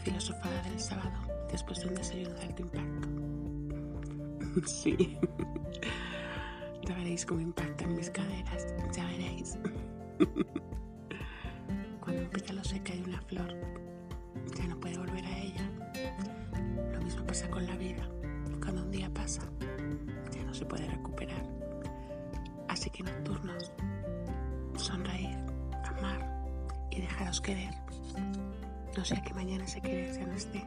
filosofada del sábado después de un desayuno de alto impacto. Sí, ya veréis cómo impactan mis caderas, ya veréis. Cuando un pétalo se cae una flor, ya no puede volver a ella. Lo mismo pasa con la vida. Cuando un día pasa, ya no se puede recuperar. Así que nocturnos, sonreír, amar y dejaros querer. No sea que mañana ese querer ya no esté.